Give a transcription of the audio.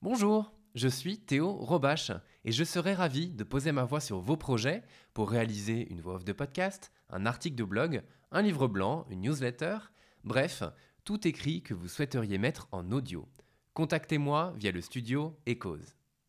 Bonjour, je suis Théo Robache et je serai ravi de poser ma voix sur vos projets pour réaliser une voix off de podcast, un article de blog, un livre blanc, une newsletter, bref, tout écrit que vous souhaiteriez mettre en audio. Contactez-moi via le studio Echoes.